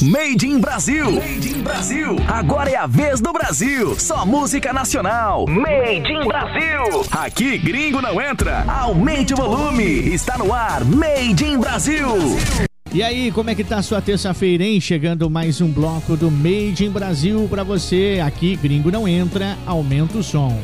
Made in Brasil. Made in Brasil. Agora é a vez do Brasil. Só música nacional. Made in Brasil. Aqui gringo não entra. Aumente o volume. Está no ar. Made in Brasil. E aí, como é que tá a sua terça-feira, hein? Chegando mais um bloco do Made in Brasil para você. Aqui gringo não entra. Aumenta o som.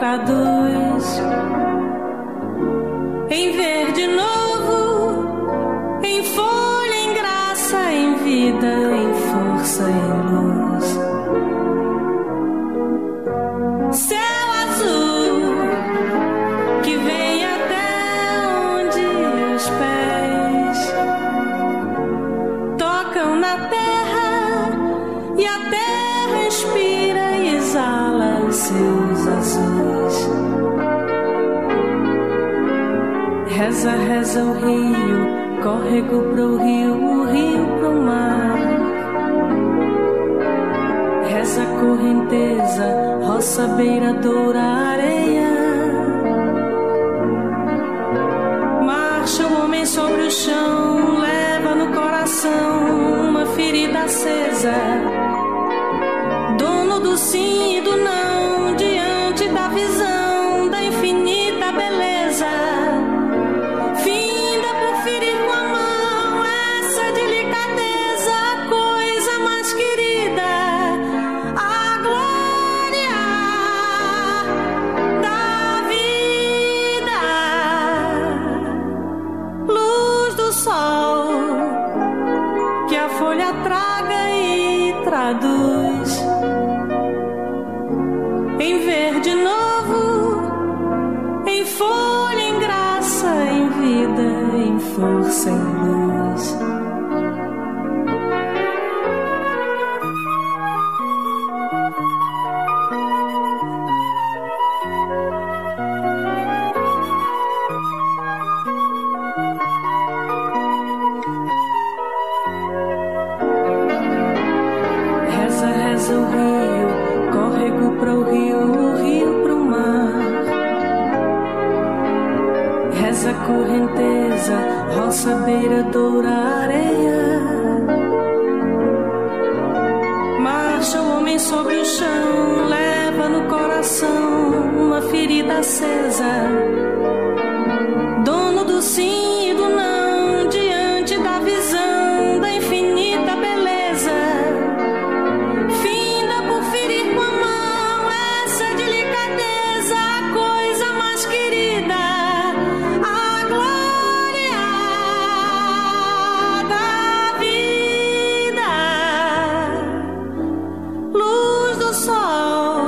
Traduz em verde novo, em folha, em graça, em vida, Reza, reza o rio, córrego pro rio, o rio pro mar. Reza correnteza, roça, beira, doura, areia. Marcha o homem sobre o chão, leva no coração uma ferida acesa. Dono do sim e do não, sorrow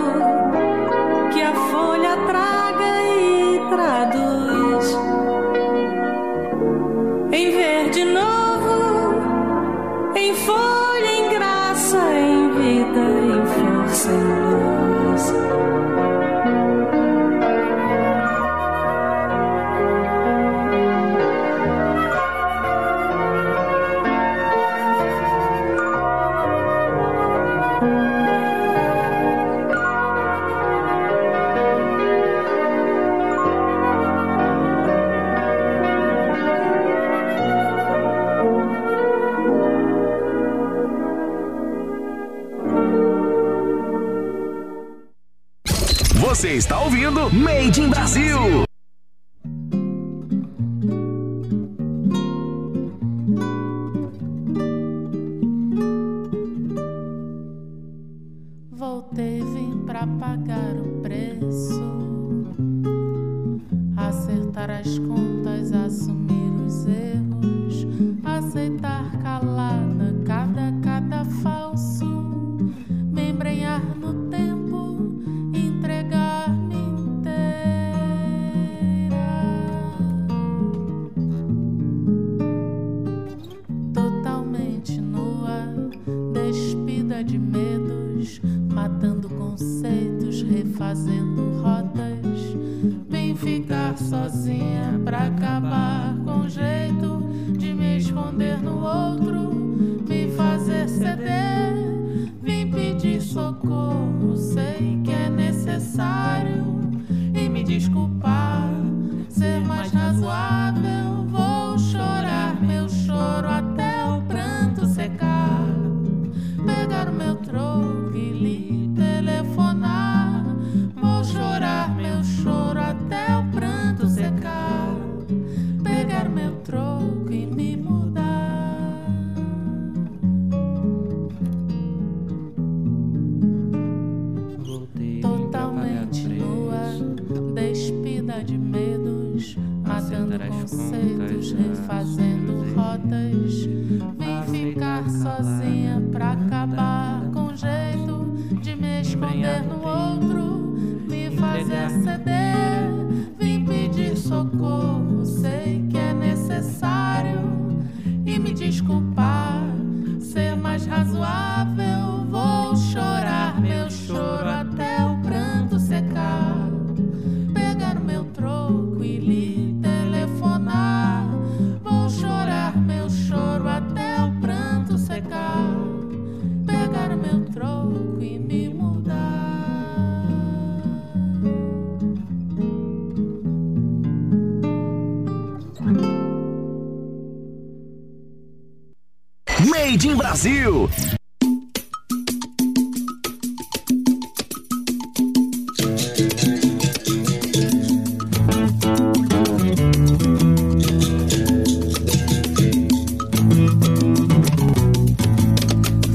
Brasil.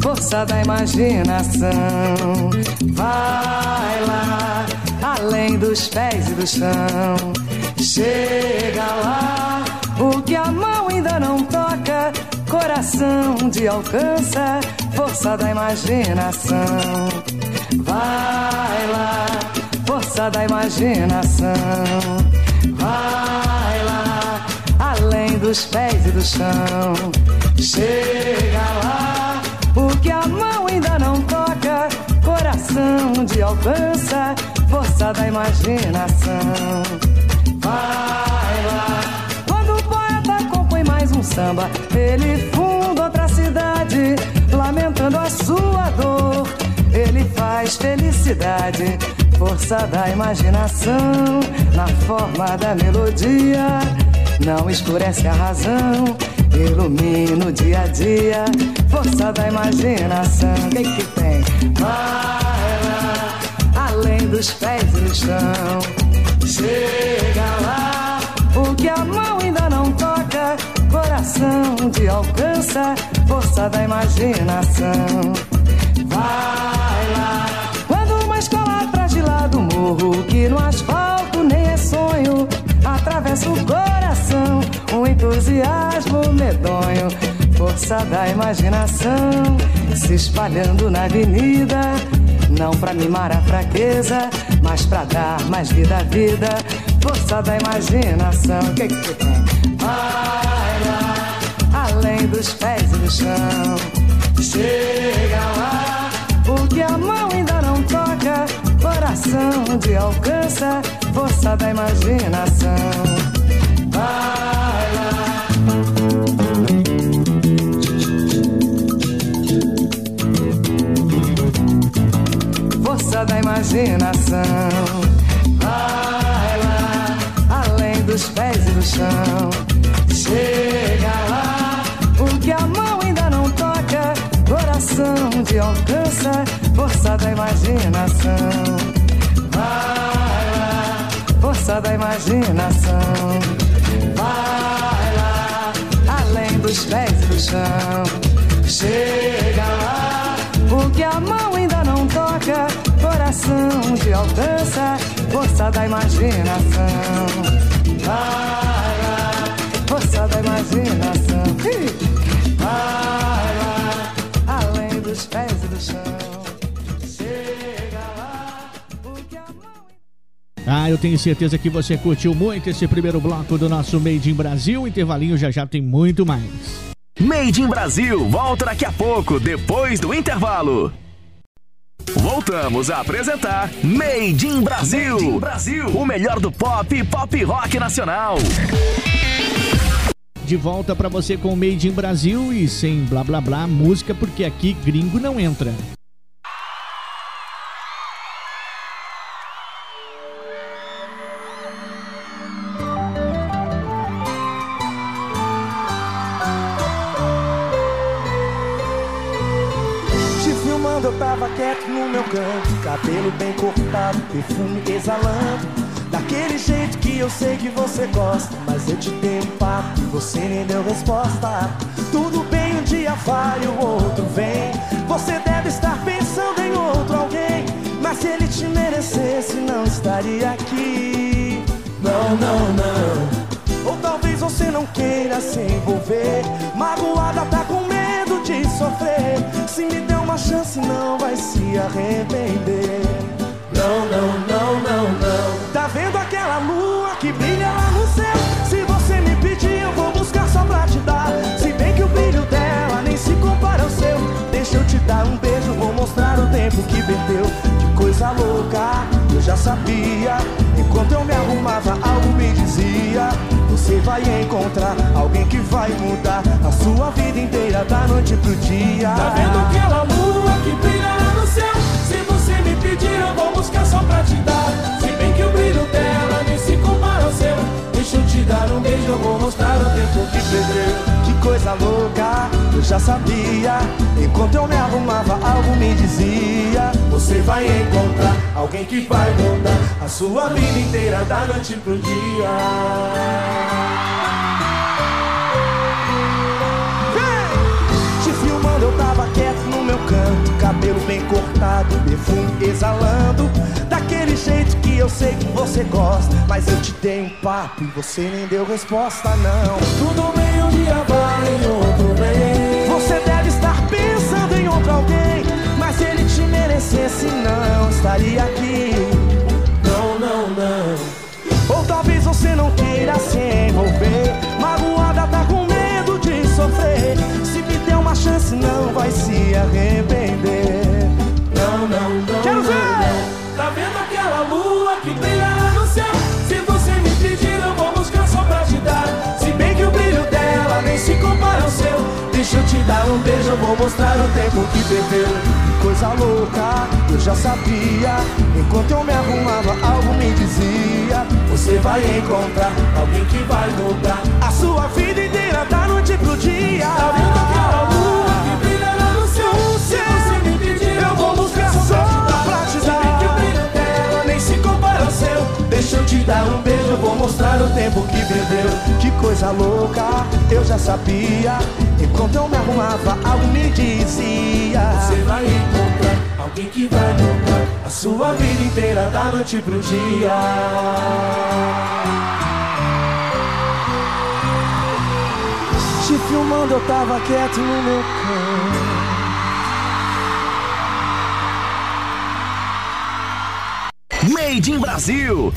Força da imaginação, vai lá, além dos pés e do chão. Chega lá, o que a mão ainda não toca coração de alcança, força da imaginação. Vai lá, força da imaginação. Vai lá, além dos pés e do chão. Chega lá, o que a mão ainda não toca, coração de alcança, força da imaginação. Vai samba, ele funda outra cidade, lamentando a sua dor. Ele faz felicidade, força da imaginação, na forma da melodia. Não escurece a razão, ilumina o dia a dia, força da imaginação. O que, é que tem? Vai lá, além dos pés eles estão. Chega lá, o que a de alcança, força da imaginação. Vai lá, quando uma escola atrás de lá do morro, que no asfalto nem é sonho, atravessa o coração, um entusiasmo medonho, força da imaginação, se espalhando na avenida não pra mimar a fraqueza, mas pra dar mais vida à vida. Força da imaginação. Que que tem? Dos pés do chão. Chega lá, o que a mão ainda não toca. Coração de alcança, força da imaginação. Vai lá. força da imaginação. Vai lá, além dos pés e do chão. Chega lá, o que a mão ainda não toca. Coração de alcança, força da imaginação. Vai lá, força da imaginação. Vai lá, além dos pés do chão. Chega lá, o que a mão ainda não toca, coração de alcança, força da imaginação. Vai força da imaginação. Vai lá, além dos pés e do chão. Chega lá, o que a mão. Ah, eu tenho certeza que você curtiu muito esse primeiro bloco do nosso Made in Brasil. Intervalinho já já tem muito mais. Made in Brasil volta daqui a pouco, depois do intervalo. Voltamos a apresentar Made in Brasil. Made in Brasil. O melhor do pop e pop rock nacional. De volta pra você com Made in Brasil e sem blá blá blá música, porque aqui gringo não entra. Te filmando, eu tava quieto no meu canto. Cabelo bem cortado, perfume exalando. Daquele jeito que eu sei que você gosta. Mas eu te dei um papo e você nem deu resposta. Tudo bem, um dia vai, o outro vem. Você deve estar pensando em outro alguém. Mas se ele te merecesse, não estaria aqui. Não, não, não. Ou talvez você não queira se envolver. Magoada tá com medo de sofrer. Se me der uma chance, não vai se arrepender. Não, não, não, não, não. Tá vendo aquela lua que brilha lá no céu? Se você me pedir, eu vou buscar só pra te dar. Se bem que o brilho dela nem se compara ao seu. Deixa eu te dar um beijo, vou mostrar o tempo que perdeu. Que coisa louca, eu já sabia. Enquanto eu me arrumava, algo me dizia. Você vai encontrar alguém que vai mudar a sua vida inteira da noite pro dia. Tá vendo aquela lua que brilha lá no céu? Se você me pedir, eu vou buscar só pra te dar. Se dar um beijo, eu vou mostrar o tempo que perdeu. Que coisa louca, eu já sabia. Enquanto eu me arrumava, algo me dizia. Você vai encontrar alguém que vai mudar a sua vida inteira da noite pro dia. Perfume exalando. Daquele jeito que eu sei que você gosta. Mas eu te dei um papo e você nem deu resposta, não. Tudo bem, um dia vai, outro vem. Você deve estar pensando em outro alguém. Mas se ele te merecesse, não estaria aqui. Não, não, não. Ou talvez você não queira se envolver. Magoada tá com medo de sofrer. Se me der uma chance, não vai se arrepender. Quero ver! Tá vendo aquela lua que brilha lá no céu? Se você me pedir, eu vou buscar só pra te dar. Se bem que o brilho dela nem se compara ao seu. Deixa eu te dar um beijo, eu vou mostrar o tempo que perdeu. Coisa louca, eu já sabia. Enquanto eu me arrumava, algo me dizia. Você vai encontrar alguém que vai mudar. A sua vida inteira da noite pro dia. Tá vendo aquela lua que brilha lá no céu? Se você me Deixa eu te dar um beijo, eu vou mostrar o tempo que perdeu Que coisa louca, eu já sabia. Enquanto eu me arrumava, algo me dizia. Você vai encontrar alguém que vai mudar A sua vida inteira da noite pro dia. Te filmando eu tava quieto no meu canto. Made in Brasil.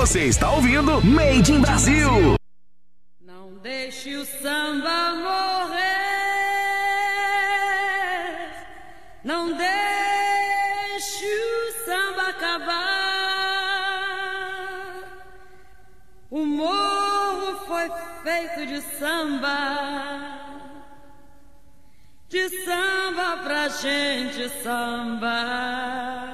Você está ouvindo Made in Brasil. Não deixe o samba morrer. Não deixe o samba acabar. O morro foi feito de samba. De samba pra gente sambar.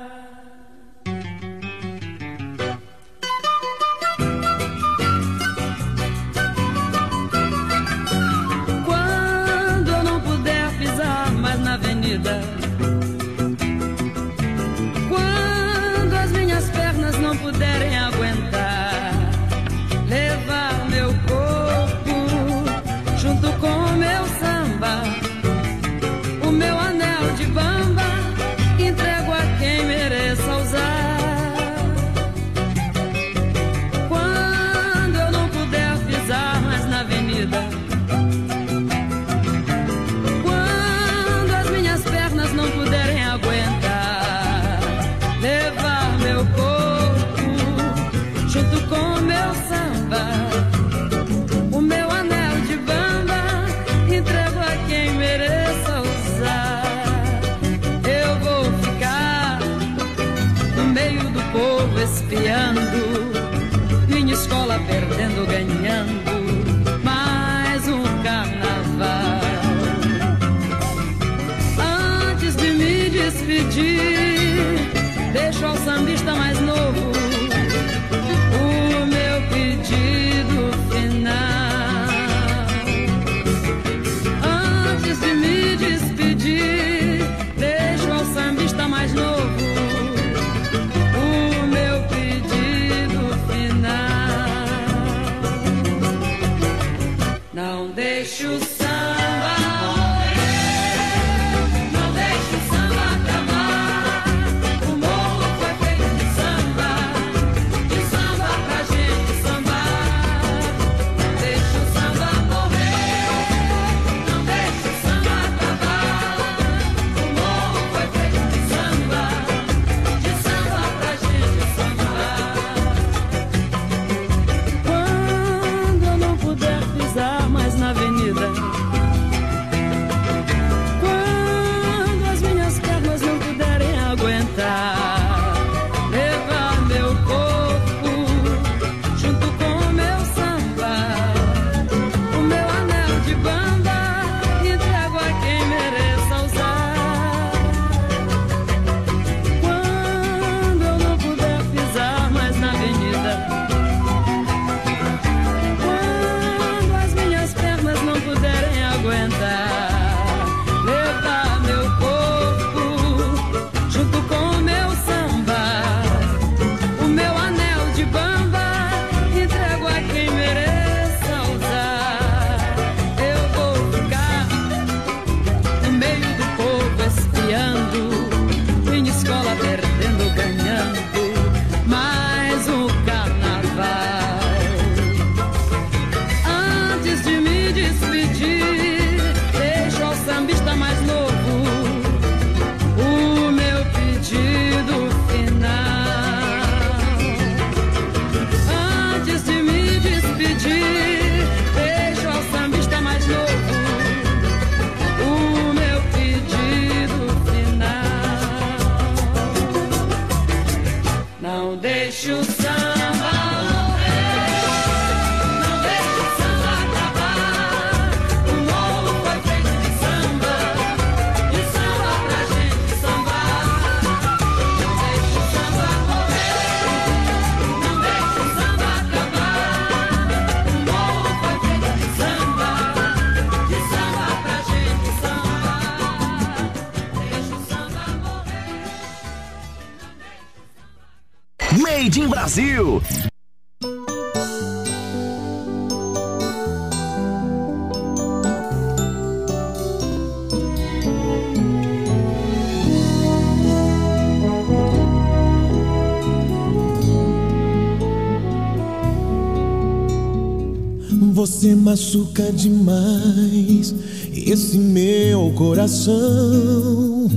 Você machuca demais esse meu coração.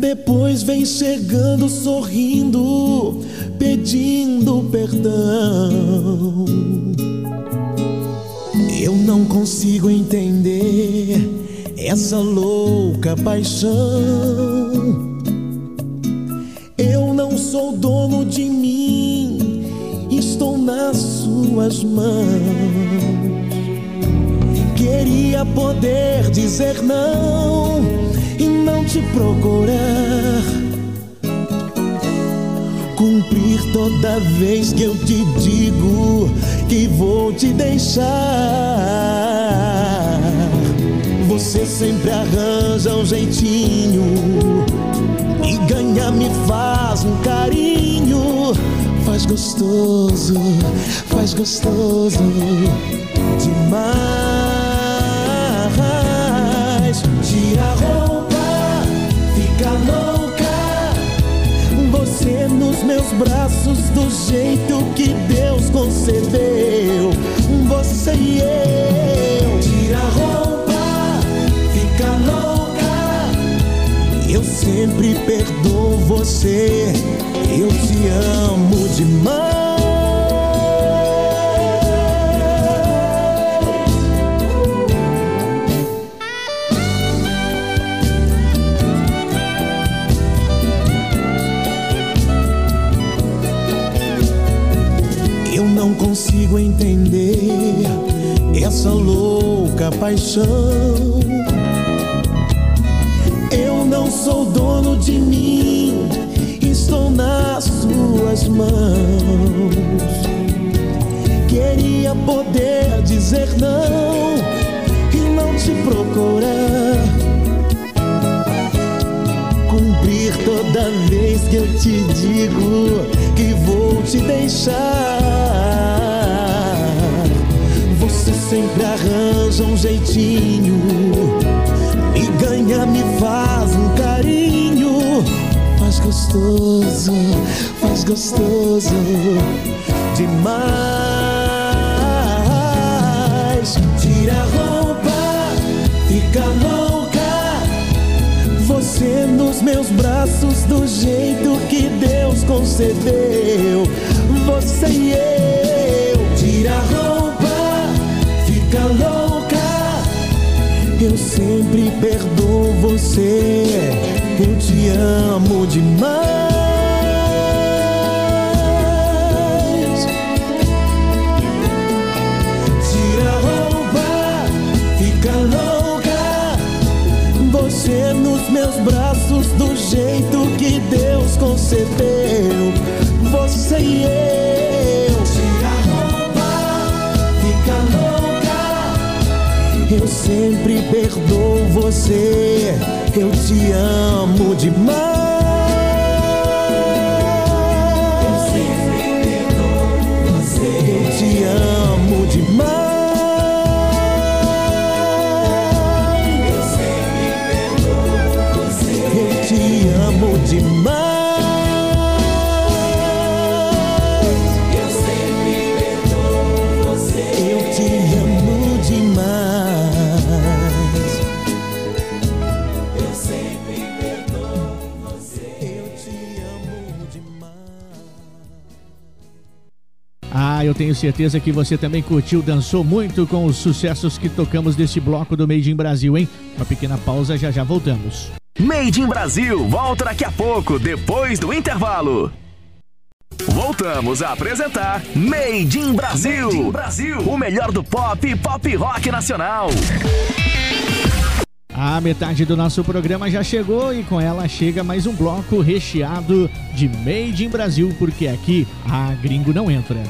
Depois vem chegando sorrindo, pedindo perdão. Eu não consigo entender essa louca paixão. Suas mãos. Queria poder dizer não e não te procurar. Cumprir toda vez que eu te digo que vou te deixar. Você sempre arranja um jeitinho e ganha me faz um carinho. Faz gostoso, faz gostoso demais. Tira a roupa, fica louca. Você nos meus braços do jeito que Deus concebeu. Você e eu. Tira a roupa, sempre perdoo você. Eu te amo demais. Não consigo entender essa louca paixão. dono de mim, estou nas suas mãos. Queria poder dizer não e não te procurar. Cumprir toda vez que eu te digo que vou te deixar. Você sempre arranja um jeitinho me ganha, me faz gostoso, faz gostoso demais. Tira a roupa, fica louca. Você nos meus braços, do jeito que Deus concedeu. Você e eu. Tira a roupa, fica louca. Eu sempre perdoo você amo demais. sempre perdoo você. Eu te amo demais. eu tenho certeza que você também curtiu, dançou muito com os sucessos que tocamos desse bloco do Made in Brasil, hein? Uma pequena pausa, já já voltamos. Made in Brasil, volta daqui a pouco, depois do intervalo. Voltamos a apresentar Made in Brasil, Made in Brasil. o melhor do pop e pop rock nacional. A metade do nosso programa já chegou e com ela chega mais um bloco recheado de Made in Brasil, porque aqui a gringo não entra.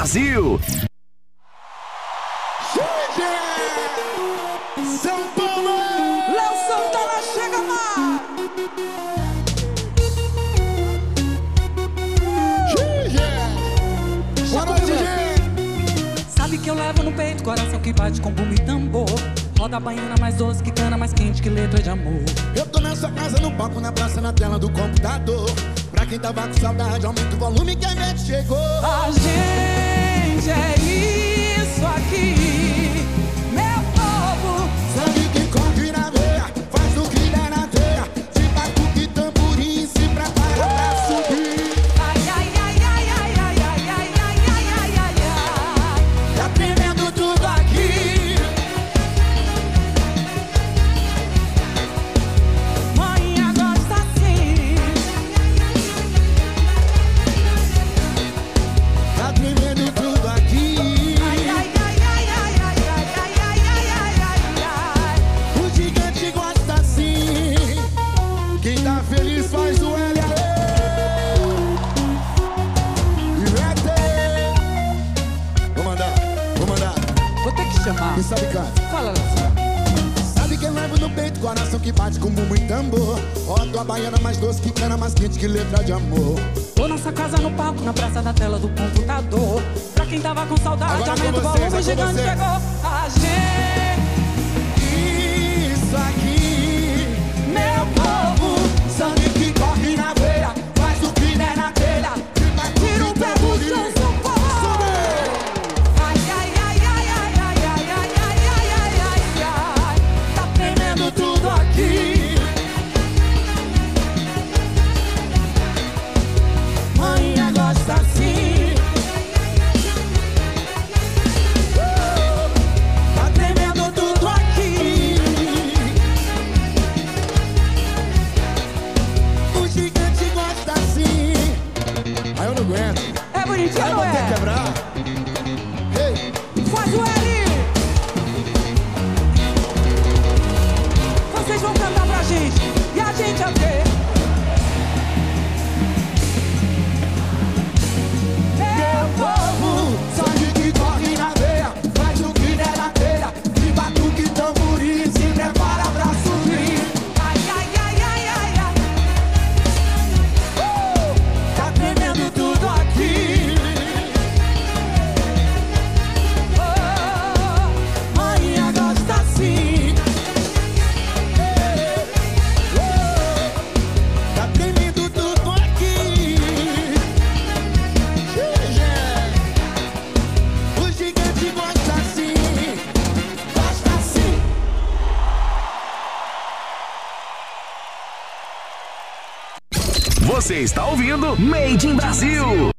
Brasil. Chega! São Paulo! Léo Santana chega lá! Chega! Boa noite! Sabe que eu levo no peito, coração que bate com bumbo e tambor. Roda a baiana mais doce, que cana mais quente, que letra de amor. Eu tô nessa casa, no palco, na praça, na tela do computador quem tava com saudade, aumenta o volume que a gente chegou. A gente é isso aqui. Você está ouvindo Made in Brasil.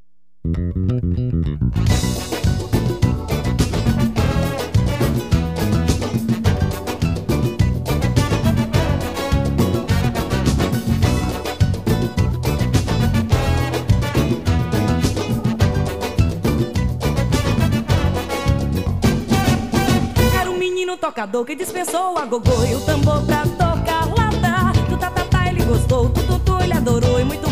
tocador que dispensou a gogô e o tambor pra tocar lata. Do tatatá ele gostou, tutu ele adorou e muito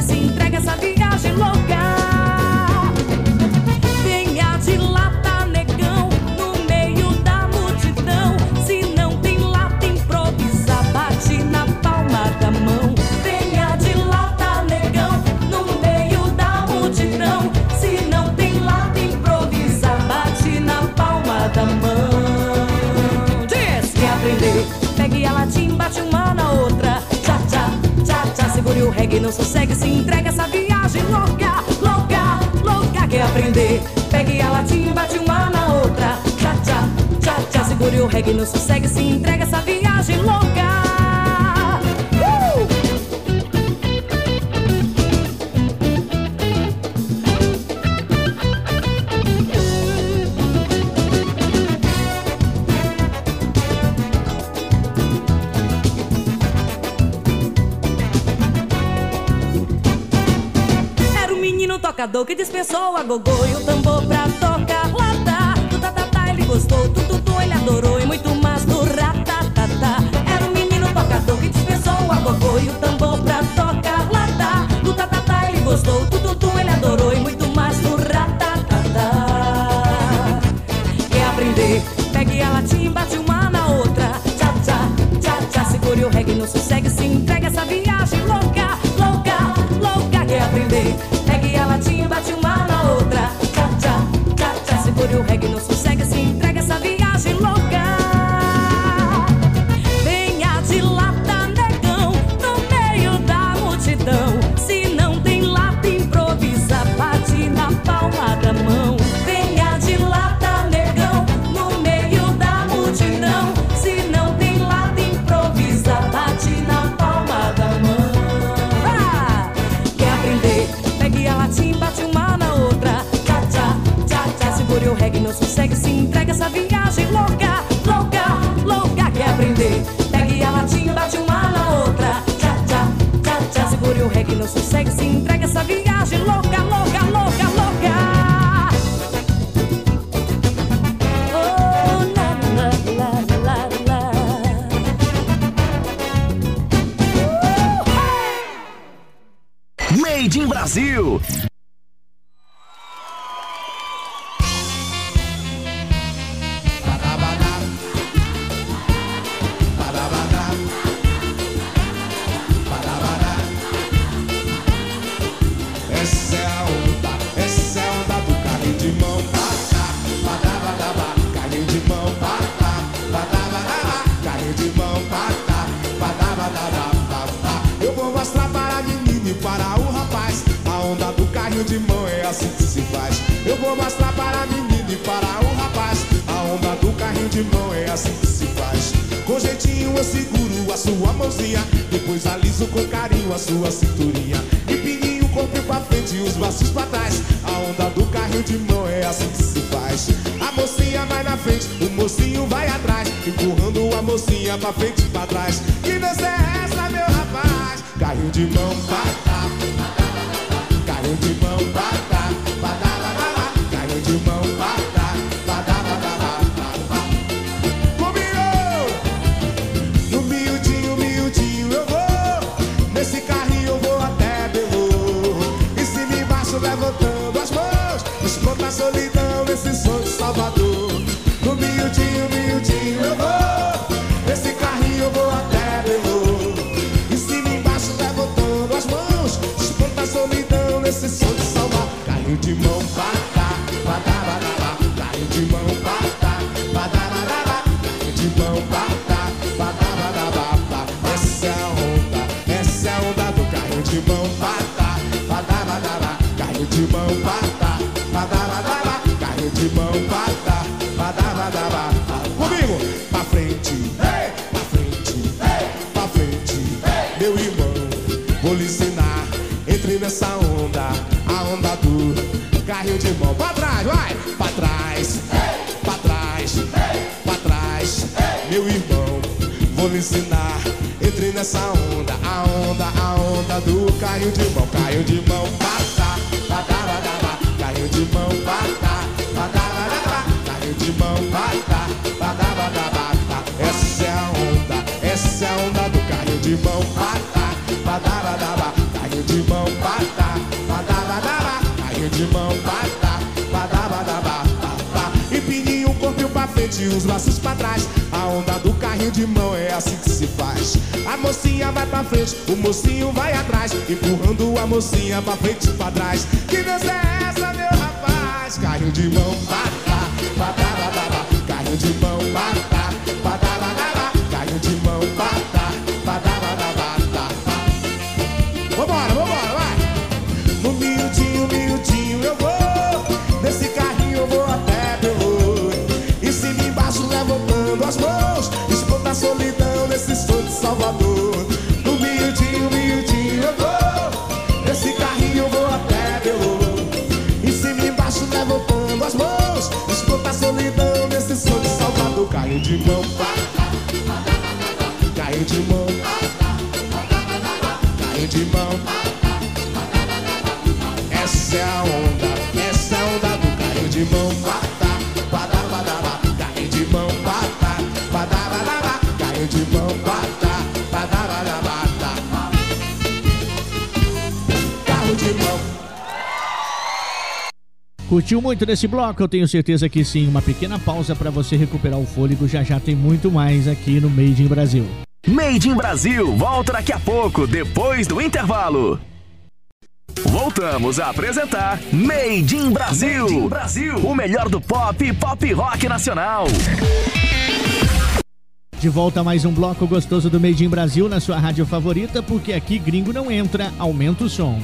E não sossegue, se entrega essa viagem louca, louca, louca. Quer aprender? Pegue a latinha, bate uma na outra. Tchá, tchá, tchá, tchá. Segure o reggae, não sossegue, se entrega essa viagem louca. tocador que dispensou a gogô e o tambor pra tocar lata. Do tatatá ele gostou, do tutu ele adorou e muito mais do ratatatá. Tá, tá. Era um menino tocador que dispensou a gogô e o tambor pra tocar lata. Do tatatá ele gostou, do tutu ele adorou e muito aprender. Pegue a latinha, bate uma na outra. Tchá, tchá, tchá, tchá. Segure o reggae, não sossegue, se entregue. de mão, batá, badarabá. Carrinho de mão, batá, badarabá. Carrinho de mão, batá, E pininho o corpo e frente, os braços pra trás. A onda do carrinho de mão é assim que se faz. A mocinha vai pra frente, o mocinho vai atrás. Empurrando a mocinha pra frente e pra trás. Que dança é essa, meu rapaz? Carrinho de mão, batá, badarabá. Carrinho de mão. caiu de mão, caiu de mão, caiu de mão. Essa é a onda, essa é a onda do caiu de mão, patá, patá, patá, caiu de mão, caiu de mão. Curtiu muito nesse bloco? Eu tenho certeza que sim. Uma pequena pausa para você recuperar o fôlego. Já já tem muito mais aqui no Made in Brasil. Made in Brasil volta daqui a pouco, depois do intervalo. Voltamos a apresentar Made in Brasil. Made in Brasil. O melhor do pop e pop rock nacional. De volta a mais um bloco gostoso do Made in Brasil na sua rádio favorita, porque aqui gringo não entra, aumenta o som.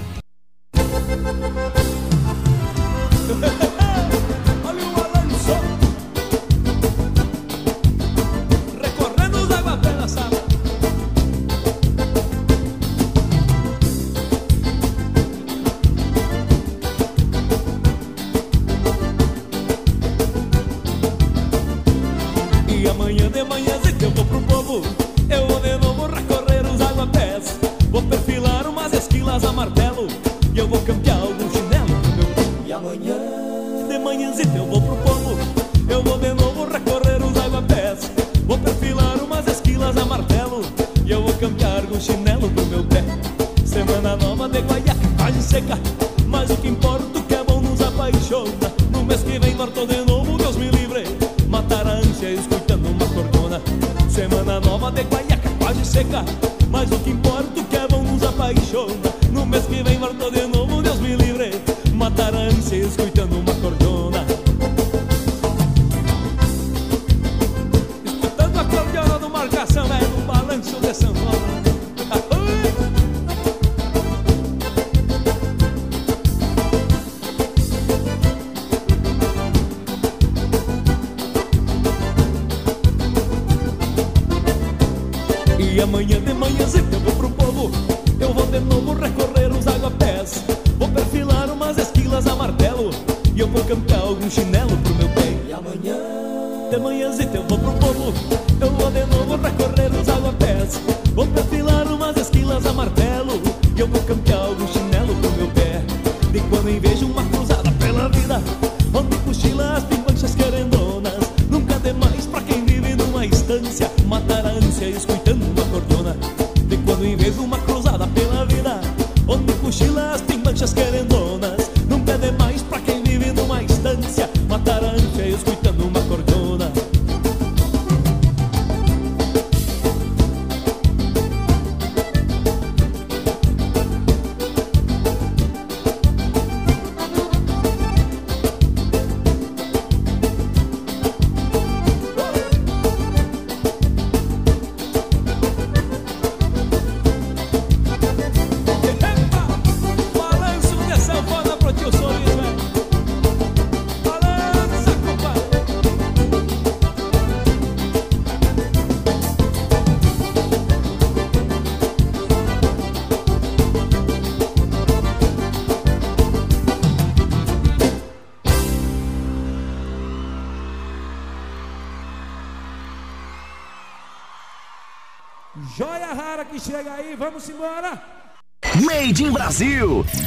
pode seca. Mas o que importa é que é bom nos apaixona. No mês que vem volta de novo, Deus me livre. Matar a ânsia. Brasil.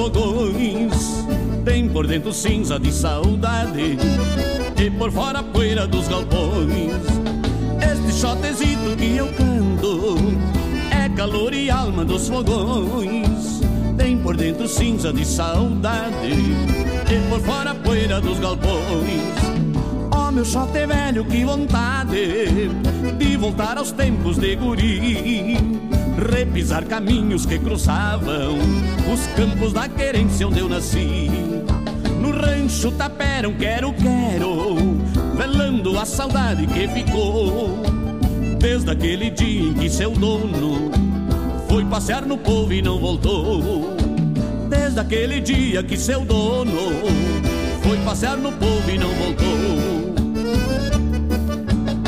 Fogões. Tem por dentro cinza de saudade e por fora poeira dos galpões. Este shotezito que eu canto é calor e alma dos fogões. Tem por dentro cinza de saudade e por fora poeira dos galpões. Oh, meu é velho, que vontade de voltar aos tempos de guri. Repisar caminhos que cruzavam os campos da querência onde eu nasci. No rancho Tapera, um quero, quero, velando a saudade que ficou. Desde aquele dia em que seu dono foi passear no povo e não voltou. Desde aquele dia que seu dono foi passear no povo e não voltou.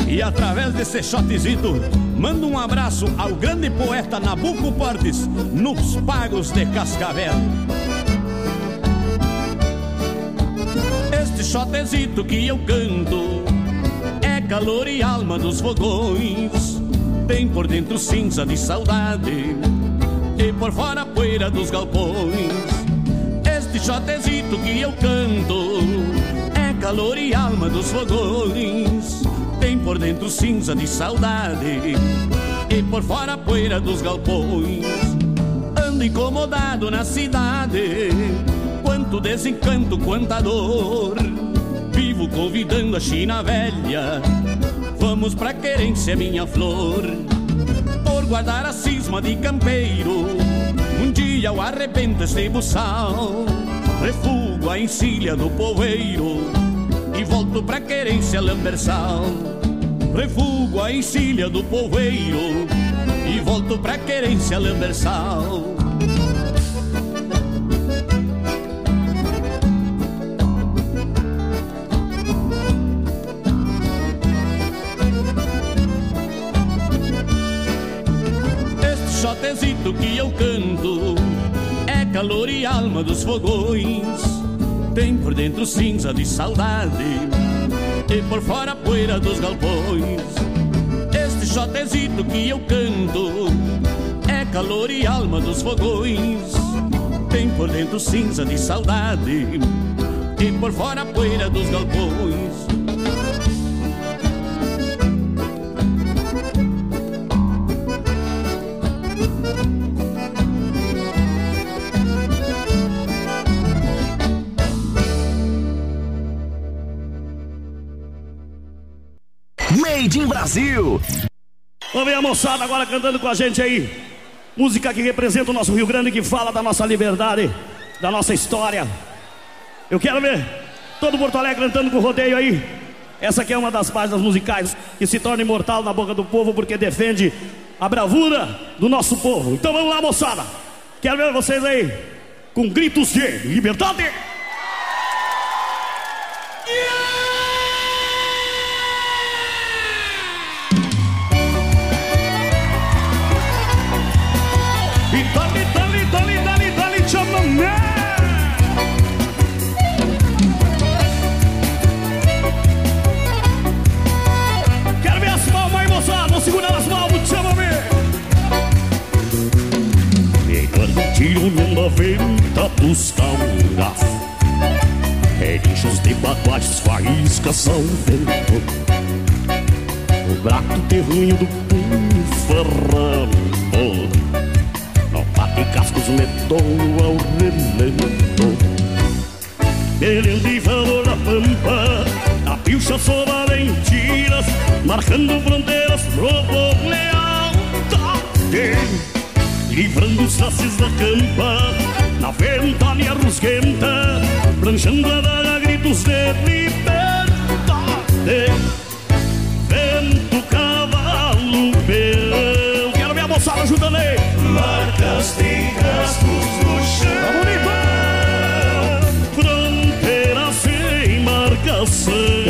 E através desse shotezito, mando um abraço ao grande poeta Nabucco Portes, nos pagos de Cascavel. Este shotezito que eu canto é calor e alma dos fogões. Tem por dentro cinza de saudade e por fora poeira dos galpões. Este shotezito que eu canto é calor e alma dos fogões. Tem por dentro cinza de saudade e por fora poeira dos galpões. Ando incomodado na cidade, quanto desencanto, quanta dor. Vivo convidando a China velha, vamos pra querência, minha flor. Por guardar a cisma de campeiro, um dia eu arrebento este buçal. Refugo a encilha do poeiro e volto pra querência lambersal. Refugo a encilha do poeiro e volto pra querência lambersal. Este shotezito que eu canto é calor e alma dos fogões. Tem por dentro cinza de saudade e por fora poeira dos galpões. Este shotezito que eu canto é calor e alma dos fogões. Tem por dentro cinza de saudade e por fora poeira dos galpões. Brasil. Vamos ver a moçada agora cantando com a gente aí. Música que representa o nosso Rio Grande, que fala da nossa liberdade, da nossa história. Eu quero ver todo Porto Alegre cantando com o rodeio aí. Essa aqui é uma das páginas musicais que se torna imortal na boca do povo porque defende a bravura do nosso povo. Então vamos lá, moçada. Quero ver vocês aí com gritos de liberdade. E dali, dali, dali, dali, dali, chamamé. Quero ver as palmas aí, moçada. Vou segurar as palmas, chamamé. Pegando tiro numa venta dos tauras Relinchos de baguates, faíscas são vento O braco terrunho do punho ferrando Bate cascos letou ao relento Ele de valor da pampa A pilcha só valentinas Marcando fronteiras, provou lealdade Livrando os laços da campa Na ventania rusguenta Planchando a daga gritos de liberdade Vento, cavalo, peão Quero ver a moçada ajudando aí marcas de gastos no chão. Fronteira sem marcação.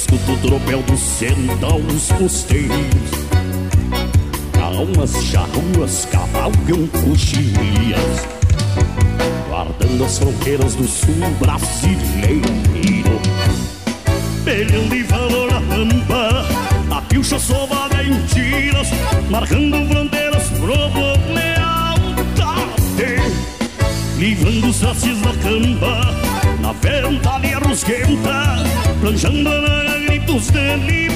Escuto o tropel dos sentaus costeiros. Almas charruas cavalgam coxilhas. Guardando as fronteiras do sul brasileiro. Peleando em valor a pampa A pilcha sovada em tiras Marcando fronteiras, provo lealdade Livrando os sacis da campa Na ventania rusguenta Planchando na gritos de liberdade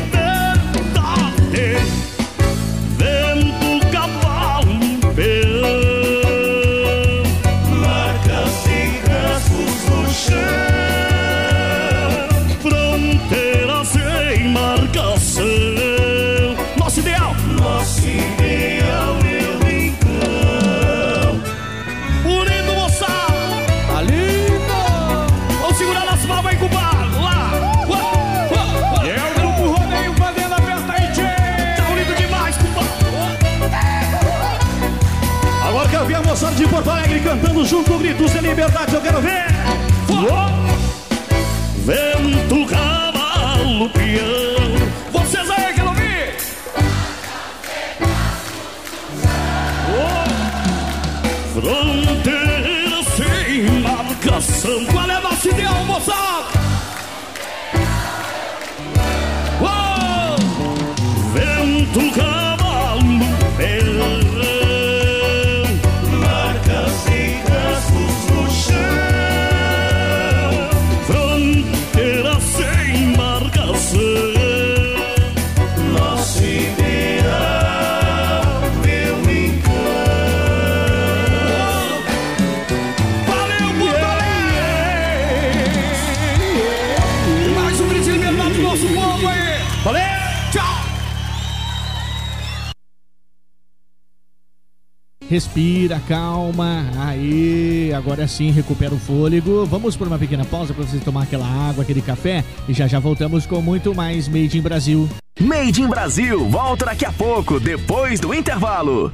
Junto gritos de liberdade, eu quero ver! Vento, cavalo, peão Vocês aí, quero ouvir! Fronteira sem marcação Qual é a nossa ideal, moçada? Respira, calma. Aí, agora sim, recupera o fôlego. Vamos por uma pequena pausa para você tomar aquela água, aquele café e já já voltamos com muito mais Made in Brasil. Made in Brasil volta daqui a pouco, depois do intervalo.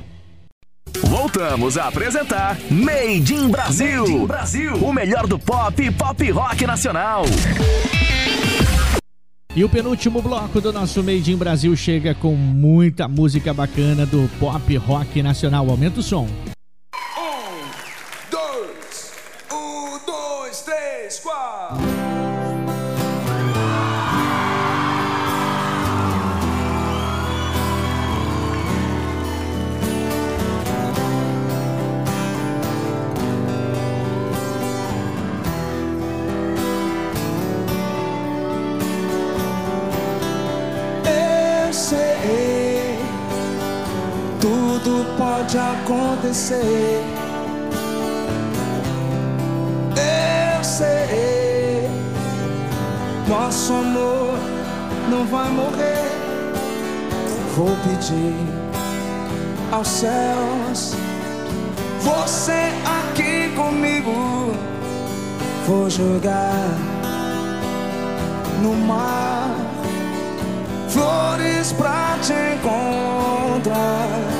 Voltamos a apresentar Made in Brasil. Made in Brasil. O melhor do pop e pop rock nacional. E o penúltimo bloco do nosso Made in Brasil chega com muita música bacana do pop rock nacional. Aumenta o som. Acontecer. Eu sei, nosso amor não vai morrer. Vou pedir aos céus, você aqui comigo. Vou jogar no mar flores pra te encontrar.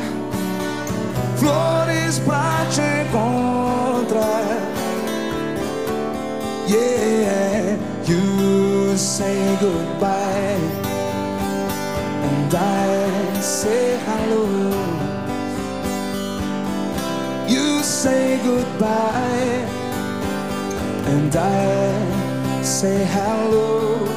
flores pra te encontrar. Yeah, you say goodbye and I say hello. You say goodbye and I say hello.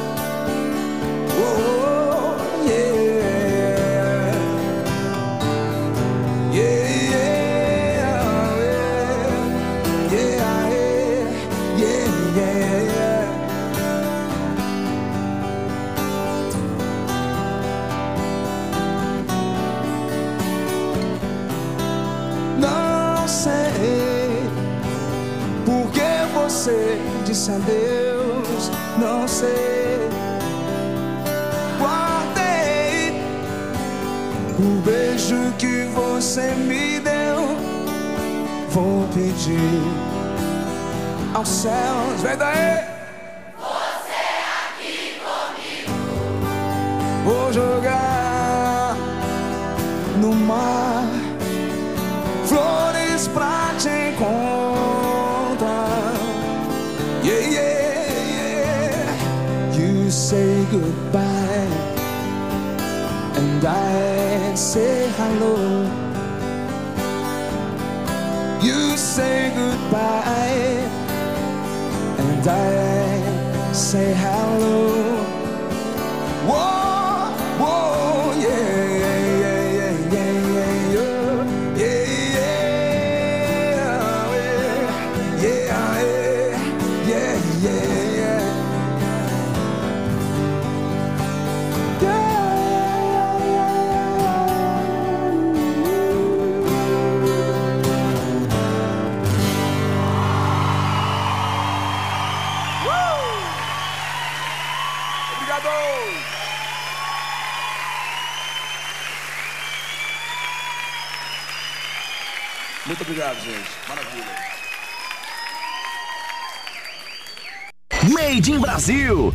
Beijo que você me deu. Vou pedir aos céus, vem daí. Vou jogar no mar flores pra te encontrar. Yeah, yeah, yeah. You say goodbye, and I say hello. You say goodbye, and I say hello. Whoa, Made in Brasil.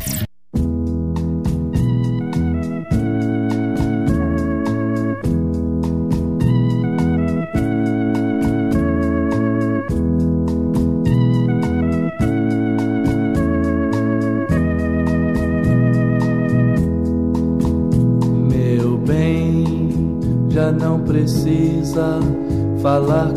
Meu bem, já não precisa falar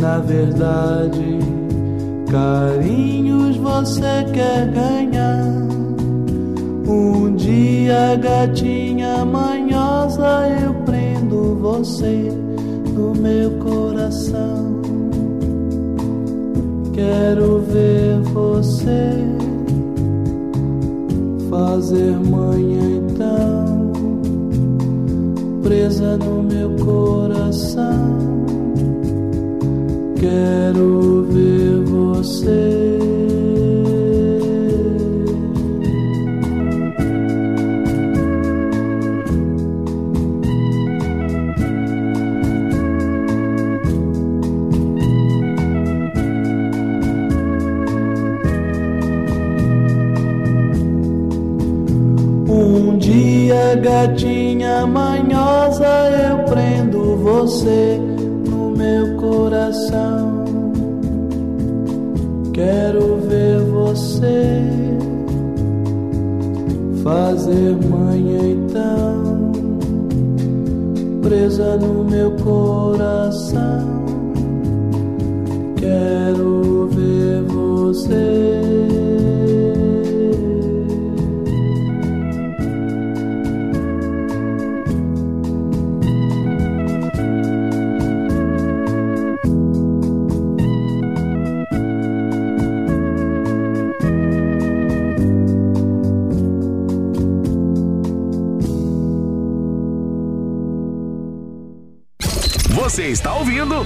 na verdade carinhos você quer ganhar. Um dia, gatinha manhosa, eu prendo você no meu coração. Quero ver você fazer manhã então, presa no meu coração. Quero ver você. Um dia, gatinha manhosa, eu prendo você coração. Quero ver você fazer manhã então, presa no meu coração.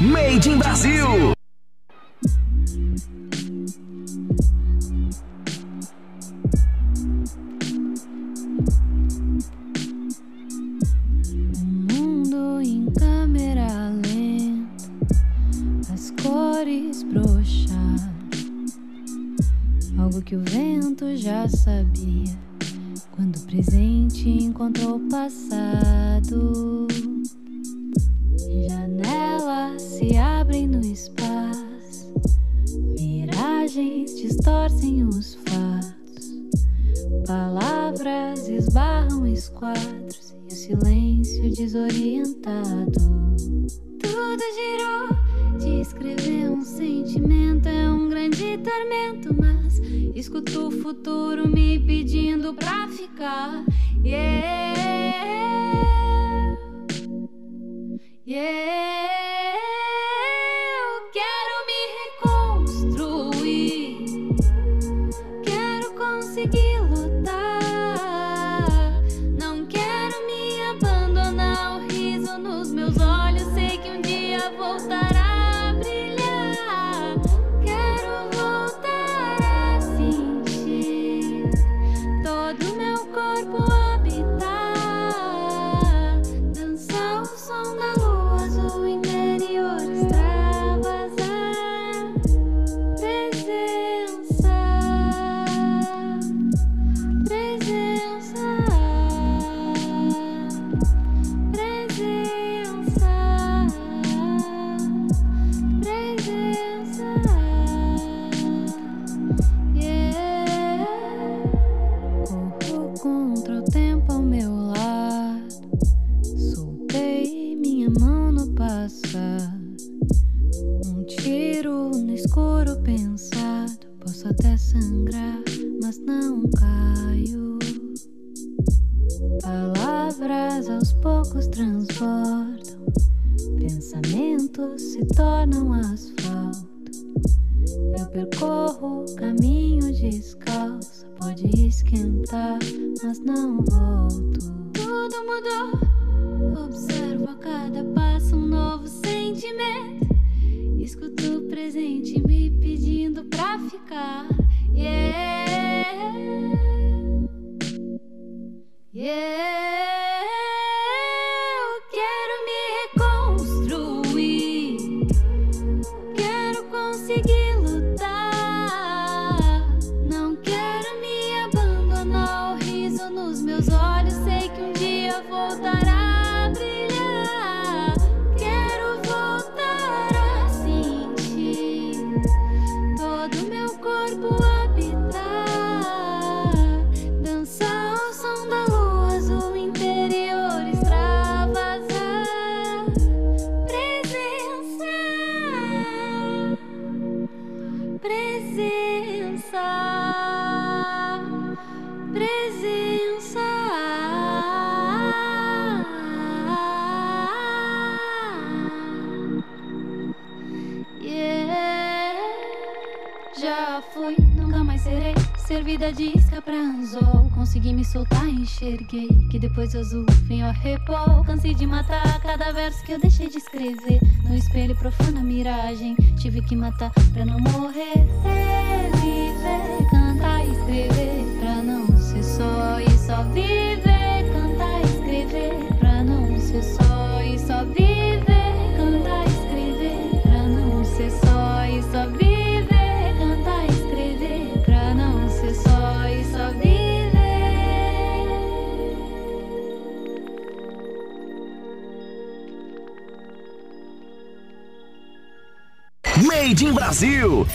Made in Brasil. depois azul, vem o repol. Cansei de matar cada verso que eu deixei de escrever. No espelho, profana miragem. Tive que matar Made in Brasil.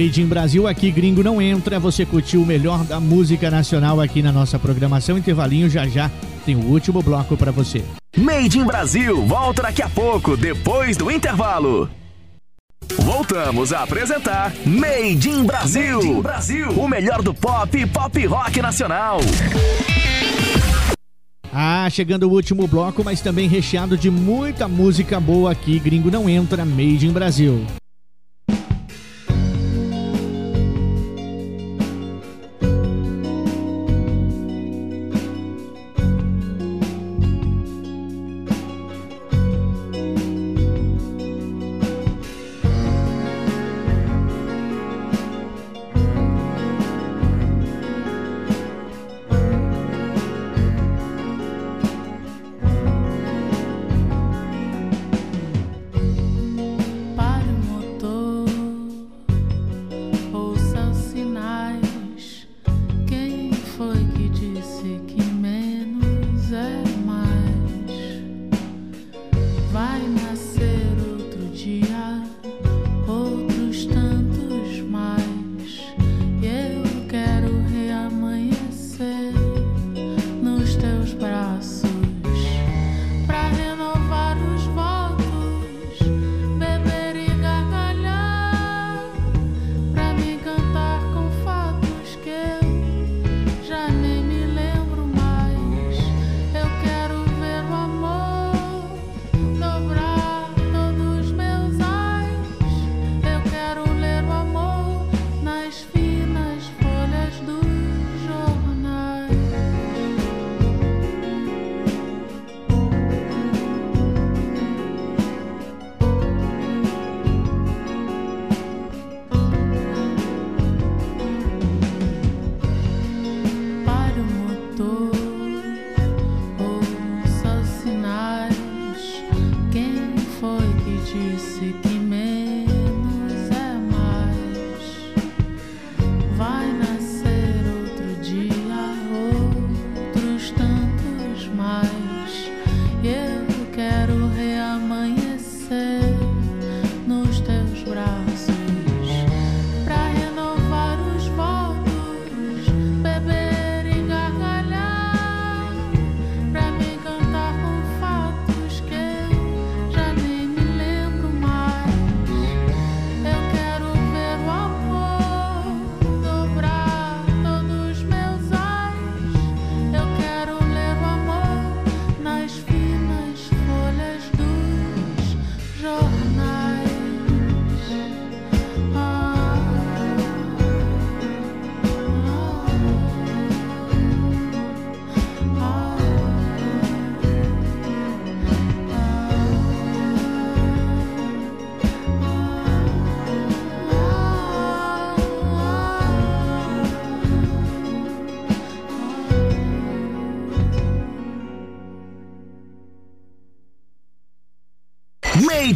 Made in Brasil, aqui gringo não entra. Você curtiu o melhor da música nacional aqui na nossa programação. Intervalinho já já tem o último bloco para você. Made in Brasil, volta daqui a pouco, depois do intervalo. Voltamos a apresentar Made in Brasil. Made in Brasil. O melhor do pop e pop rock nacional. Ah, chegando o último bloco, mas também recheado de muita música boa aqui. Gringo não entra, Made in Brasil.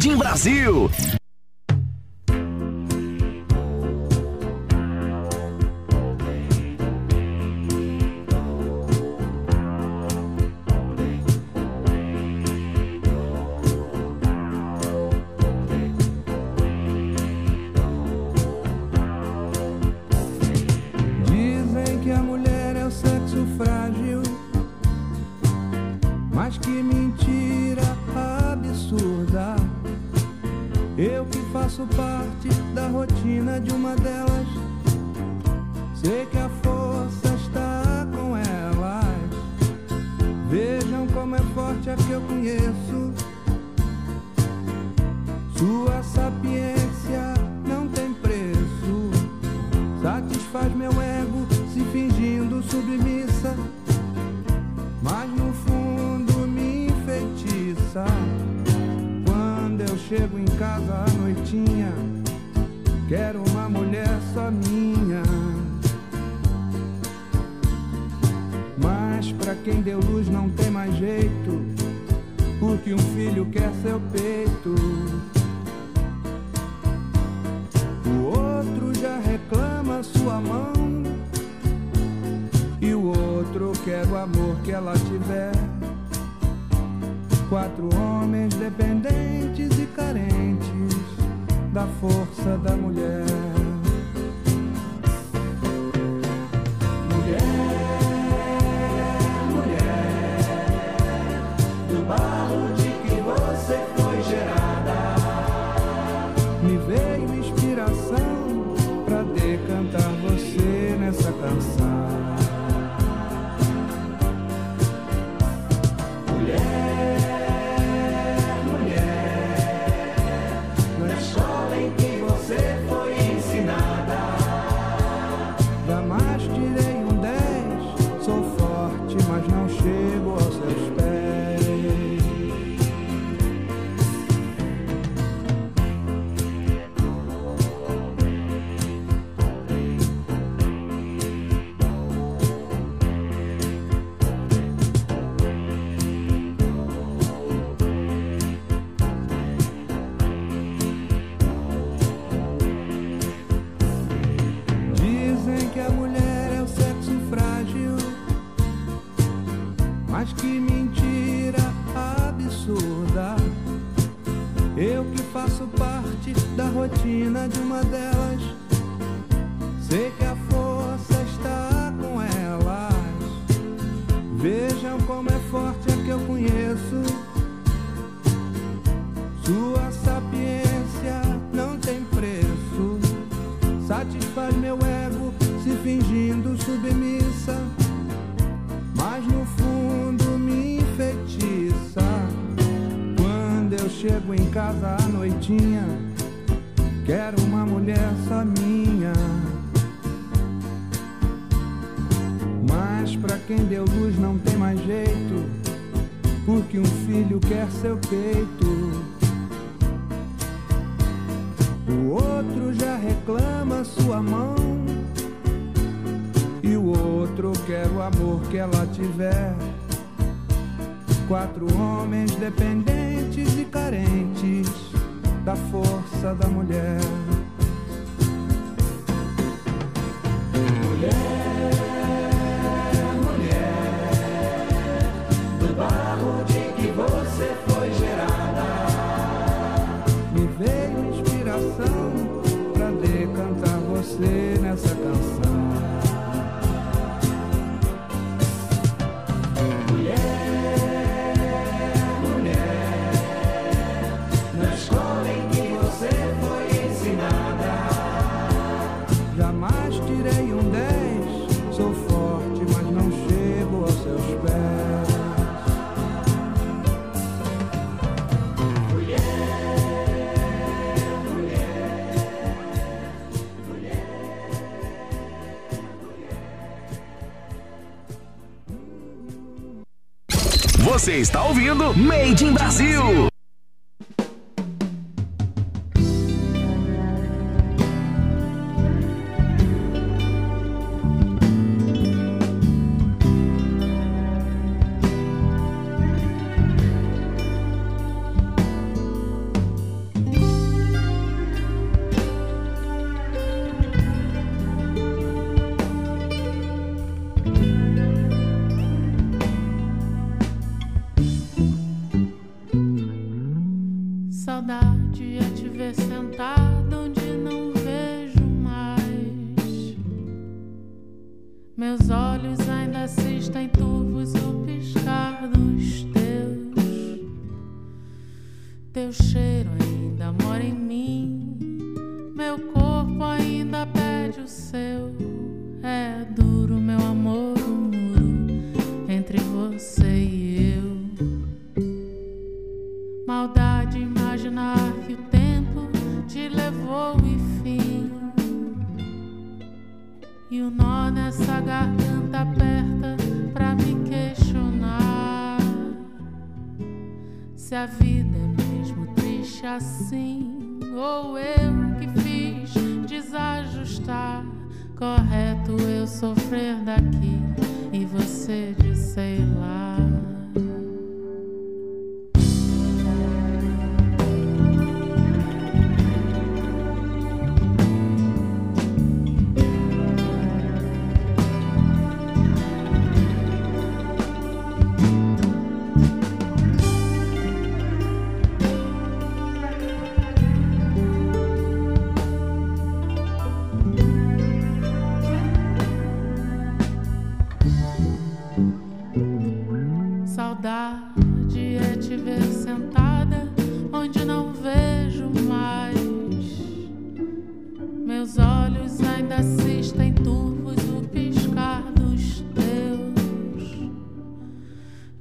Jardim Brasil. outro quero é o amor que ela tiver. Quatro homens dependentes e carentes da força da mulher. ouvindo Made in Brasil.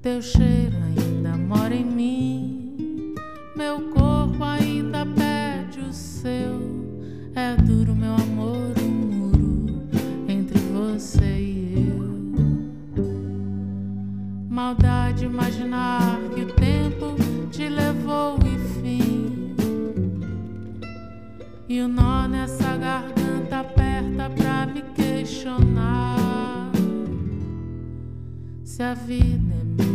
Teu cheiro ainda mora em mim, meu corpo ainda pede o seu. É duro, meu amor, um muro entre você e eu. Maldade imaginar que o tempo te levou e fim. E o nó nessa garganta aperta pra me questionar se a vida é minha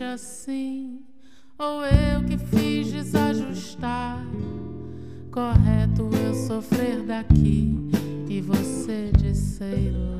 deixa assim, ou eu que fiz desajustar. Correto eu sofrer daqui e você de sei lá.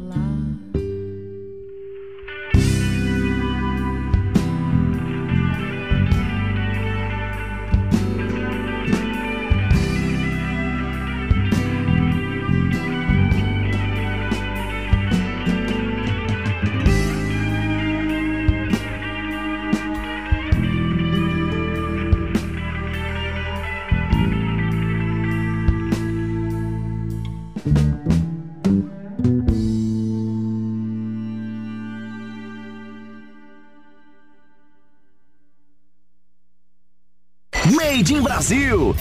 Made in Brasil.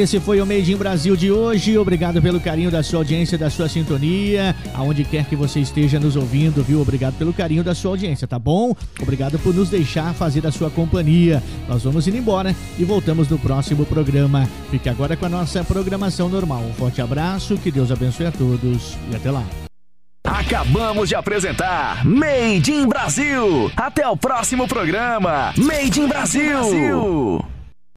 Esse foi o Made in Brasil de hoje. Obrigado pelo carinho da sua audiência, da sua sintonia, aonde quer que você esteja nos ouvindo, viu? Obrigado pelo carinho da sua audiência, tá bom? Obrigado por nos deixar fazer a sua companhia. Nós vamos indo embora e voltamos no próximo programa. Fique agora com a nossa programação normal. Um forte abraço, que Deus abençoe a todos e até lá. Acabamos de apresentar Made in Brasil. Até o próximo programa. Made in Brasil.